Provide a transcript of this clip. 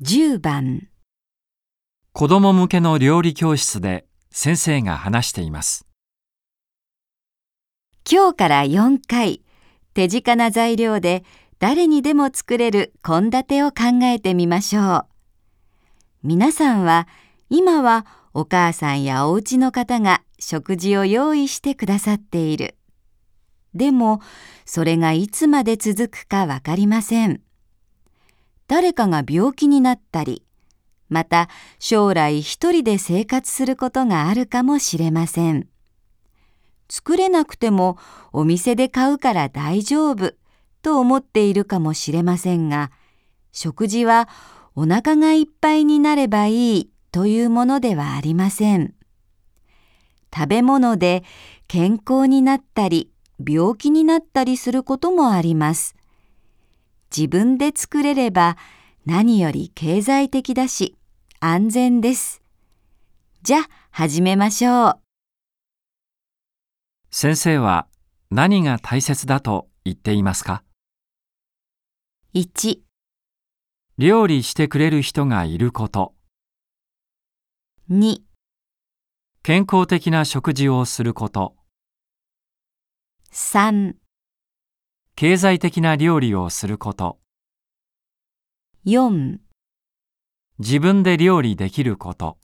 10番子供向けの料理教室で先生が話しています。今日から4回手近な材料で誰にでも作れる献立を考えてみましょう。皆さんは今はお母さんやお家の方が食事を用意してくださっている。でもそれがいつまで続くかわかりません誰かが病気になったりまた将来一人で生活することがあるかもしれません。作れなくてもお店で買うから大丈夫と思っているかもしれませんが食事はお腹がいっぱいになればいいというものではありません。食べ物で健康になったり病気になったりすることもあります。自分で作れれば何より経済的だし安全です。じゃあ始めましょう。先生は何が大切だと言っていますか？1、料理してくれる人がいること、2、健康的な食事をすること、3、経済的な料理をすること、4自分で料理できること。